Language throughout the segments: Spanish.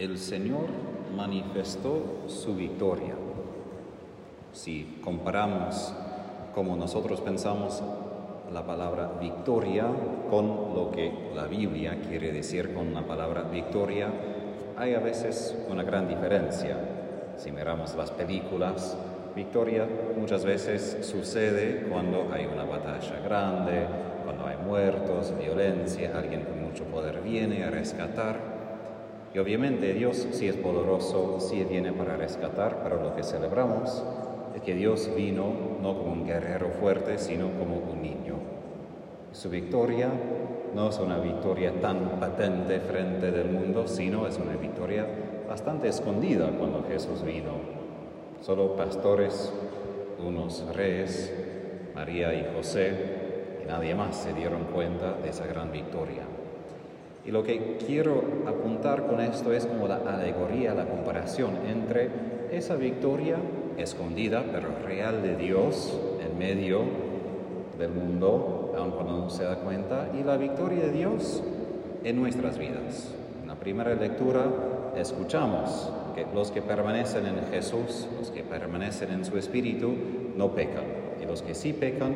el Señor manifestó su victoria. Si comparamos como nosotros pensamos la palabra victoria con lo que la Biblia quiere decir con la palabra victoria, hay a veces una gran diferencia. Si miramos las películas, victoria muchas veces sucede cuando hay una batalla grande, cuando hay muertos, violencia, alguien con mucho poder viene a rescatar. Y obviamente Dios sí es poderoso, sí viene para rescatar, pero lo que celebramos es que Dios vino no como un guerrero fuerte, sino como un niño. Su victoria no es una victoria tan patente frente del mundo, sino es una victoria bastante escondida cuando Jesús vino. Solo pastores, unos reyes, María y José, y nadie más se dieron cuenta de esa gran victoria. Y lo que quiero apuntar con esto es como la alegoría, la comparación entre esa victoria escondida pero real de Dios en medio del mundo, aun cuando no se da cuenta, y la victoria de Dios en nuestras vidas. En la primera lectura escuchamos que los que permanecen en Jesús, los que permanecen en su Espíritu, no pecan, y los que sí pecan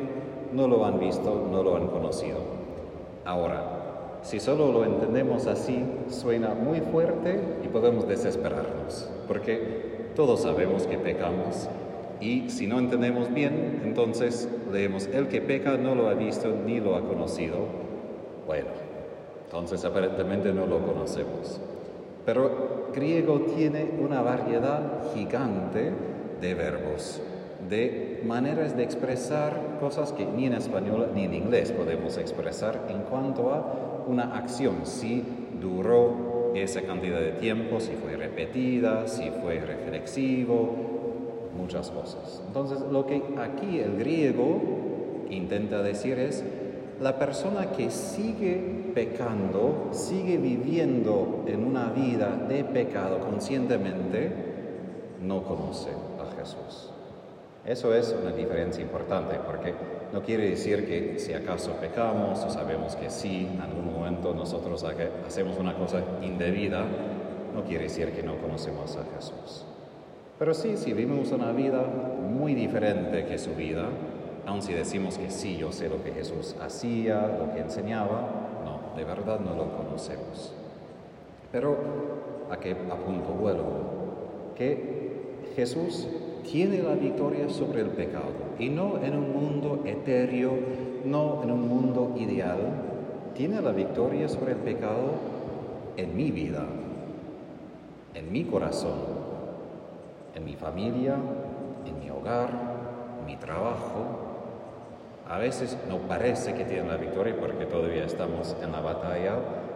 no lo han visto, no lo han conocido. Ahora, si solo lo entendemos así, suena muy fuerte y podemos desesperarnos, porque todos sabemos que pecamos y si no entendemos bien, entonces leemos, el que peca no lo ha visto ni lo ha conocido. Bueno, entonces aparentemente no lo conocemos. Pero griego tiene una variedad gigante de verbos, de maneras de expresar cosas que ni en español ni en inglés podemos expresar en cuanto a una acción, si duró esa cantidad de tiempo, si fue repetida, si fue reflexivo, muchas cosas. Entonces, lo que aquí el griego intenta decir es, la persona que sigue pecando, sigue viviendo en una vida de pecado conscientemente, no conoce a Jesús. Eso es una diferencia importante porque no quiere decir que si acaso pecamos o sabemos que sí, en algún momento nosotros hacemos una cosa indebida, no quiere decir que no conocemos a Jesús. Pero sí, si vivimos una vida muy diferente que su vida, aun si decimos que sí, yo sé lo que Jesús hacía, lo que enseñaba, no, de verdad no lo conocemos. Pero a qué apunto vuelvo, que Jesús tiene la victoria sobre el pecado y no en un mundo etéreo, no en un mundo ideal, tiene la victoria sobre el pecado en mi vida, en mi corazón, en mi familia, en mi hogar, en mi trabajo. A veces no parece que tiene la victoria porque todavía estamos en la batalla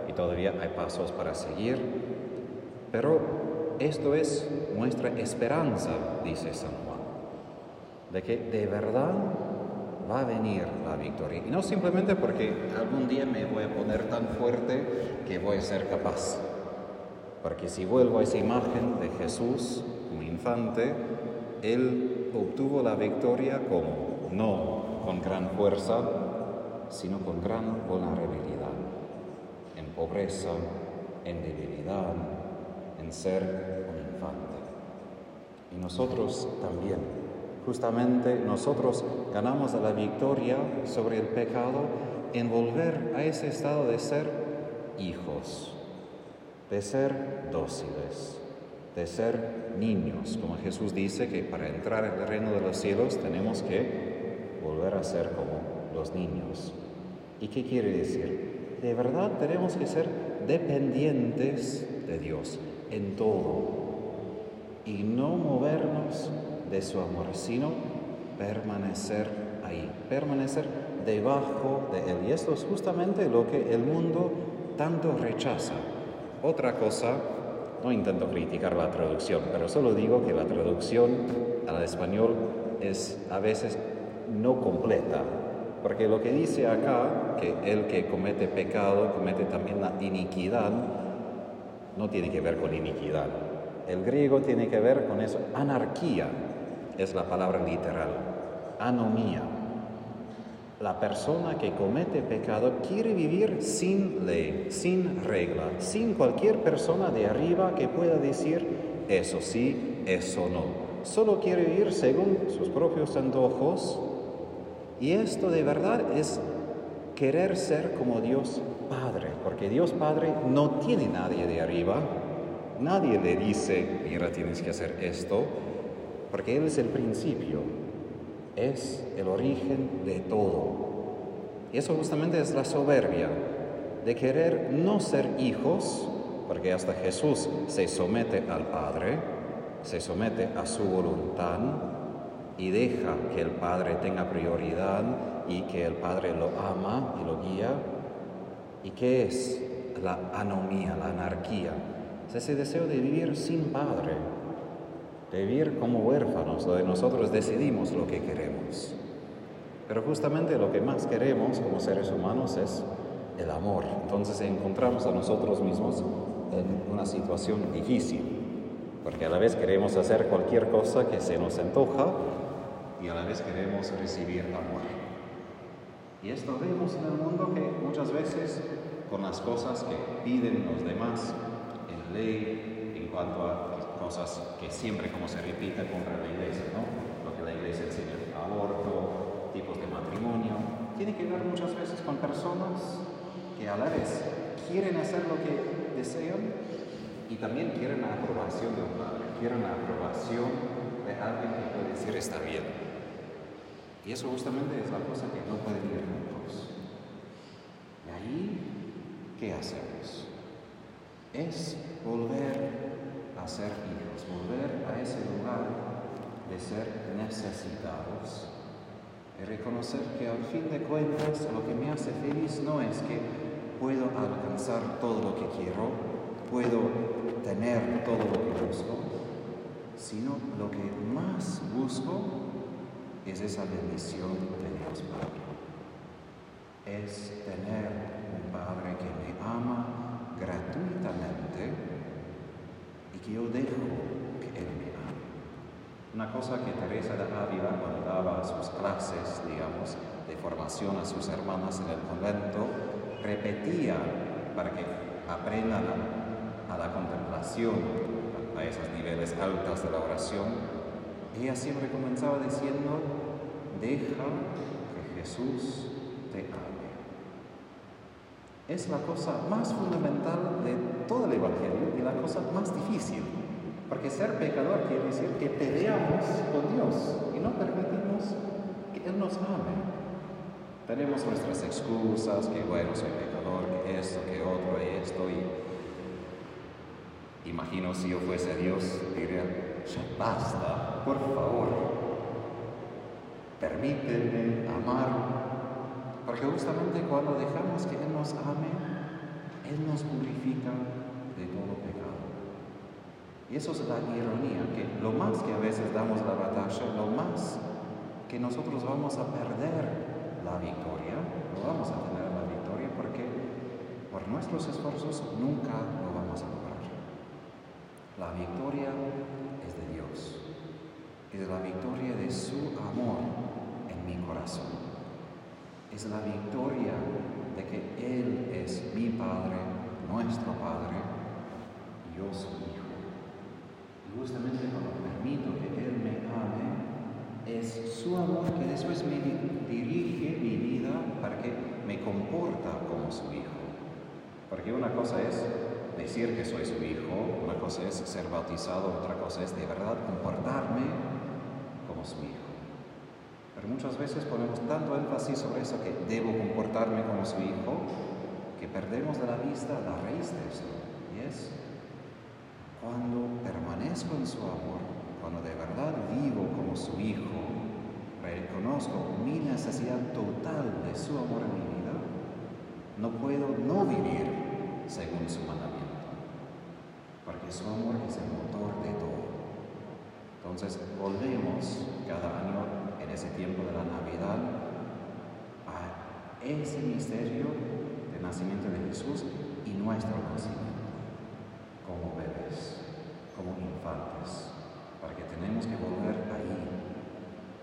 y todavía hay pasos para seguir, pero esto es nuestra esperanza, dice San Juan, de que de verdad va a venir la victoria. Y no simplemente porque algún día me voy a poner tan fuerte que voy a ser capaz. Porque si vuelvo a esa imagen de Jesús como infante, Él obtuvo la victoria como no con gran fuerza, sino con gran vulnerabilidad, en pobreza, en debilidad, en ser un infante. Y nosotros también, justamente nosotros ganamos la victoria sobre el pecado en volver a ese estado de ser hijos, de ser dóciles, de ser niños, como Jesús dice que para entrar en el reino de los cielos tenemos que volver a ser como los niños. ¿Y qué quiere decir? De verdad tenemos que ser dependientes de Dios, en todo y no movernos de su amor, sino permanecer ahí, permanecer debajo de Él. Y esto es justamente lo que el mundo tanto rechaza. Otra cosa, no intento criticar la traducción, pero solo digo que la traducción al español es a veces no completa, porque lo que dice acá, que el que comete pecado comete también la iniquidad, no tiene que ver con iniquidad. El griego tiene que ver con eso. Anarquía es la palabra literal. Anomía. la persona que comete pecado quiere vivir sin ley, sin regla, sin cualquier persona de arriba que pueda decir eso sí, eso no. Solo quiere vivir según sus propios antojos y esto de verdad es querer ser como Dios porque Dios Padre no tiene nadie de arriba, nadie le dice, mira, tienes que hacer esto, porque Él es el principio, es el origen de todo. Y eso justamente es la soberbia, de querer no ser hijos, porque hasta Jesús se somete al Padre, se somete a su voluntad, y deja que el Padre tenga prioridad y que el Padre lo ama y lo guía. ¿Y qué es la anomía, la anarquía? Es ese deseo de vivir sin Padre, de vivir como huérfanos, donde nosotros decidimos lo que queremos. Pero justamente lo que más queremos como seres humanos es el amor. Entonces encontramos a nosotros mismos en una situación difícil, porque a la vez queremos hacer cualquier cosa que se nos antoja, y a la vez queremos recibir amor. Y esto vemos en el mundo que muchas veces con las cosas que piden los demás en ley, en cuanto a cosas que siempre como se repite contra la iglesia, ¿no? Lo que la iglesia enseña, aborto, tipos de matrimonio, tiene que ver muchas veces con personas que a la vez quieren hacer lo que desean y también quieren la aprobación de un padre, quieren la aprobación de alguien que puede decir está bien. Y eso justamente es la cosa que no puede ir juntos. Y ahí, ¿qué hacemos? Es volver a ser hijos, volver a ese lugar de ser necesitados y reconocer que al fin de cuentas lo que me hace feliz no es que puedo alcanzar todo lo que quiero, puedo tener todo lo que busco, sino lo que más busco es esa bendición de Dios Padre. Es tener un Padre que me ama gratuitamente y que yo dejo que Él me ame. Una cosa que Teresa de Ávila cuando daba sus clases, digamos, de formación a sus hermanas en el convento, repetía para que aprendan a, a la contemplación, a esos niveles altos de la oración, ella siempre comenzaba diciendo, deja que Jesús te ame. Es la cosa más fundamental de todo el Evangelio y la cosa más difícil. Porque ser pecador quiere decir que peleamos con Dios y no permitimos que Él nos ame. Tenemos nuestras excusas, que bueno, soy pecador, que esto, que otro, esto, y imagino si yo fuese Dios, diría, ya basta, por favor, permíteme amar, porque justamente cuando dejamos que Él nos ame, Él nos purifica de todo pecado. Y eso es la ironía, que lo más que a veces damos la batalla, lo más que nosotros vamos a perder la victoria, no vamos a tener la victoria porque por nuestros esfuerzos nunca lo vamos a lograr. La victoria es de Dios, es la victoria de su amor mi corazón. Es la victoria de que Él es mi Padre, nuestro Padre, yo su Hijo. Y justamente cuando permito que Él me ame, es su amor que después me dirige mi vida para que me comporta como su Hijo. Porque una cosa es decir que soy su hijo, una cosa es ser bautizado, otra cosa es de verdad comportarme como su hijo. Pero muchas veces ponemos tanto énfasis sobre eso que debo comportarme como su hijo, que perdemos de la vista la raíz de esto. Y es cuando permanezco en su amor, cuando de verdad vivo como su hijo, reconozco mi necesidad total de su amor en mi vida, no puedo no vivir según su mandamiento porque su amor es el motor de todo. Entonces volvemos cada año ese tiempo de la Navidad a ese misterio del nacimiento de Jesús y nuestro nacimiento como bebés, como infantes, para que tenemos que volver ahí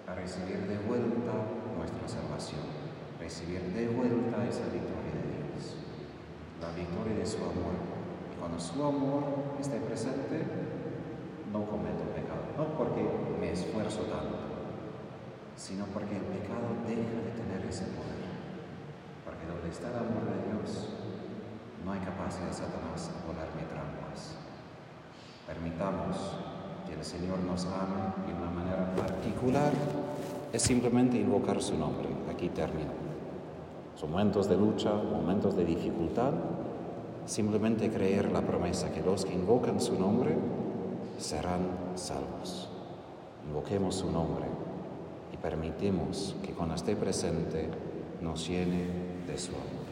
a recibir de vuelta nuestra salvación. recibir de vuelta esa victoria de Dios, la victoria de su amor. Y cuando su amor esté presente, no cometo pecado, no porque me sino porque el pecado deja de tener ese poder. Porque donde está el amor de Dios, no hay capacidad de Satanás de ponerme trampas. Permitamos que el Señor nos ame de una manera particular, es simplemente invocar su nombre. Aquí termino. Son momentos de lucha, momentos de dificultad, simplemente creer la promesa que los que invocan su nombre serán salvos. Invoquemos su nombre permitimos que cuando esté presente nos llene de su amor.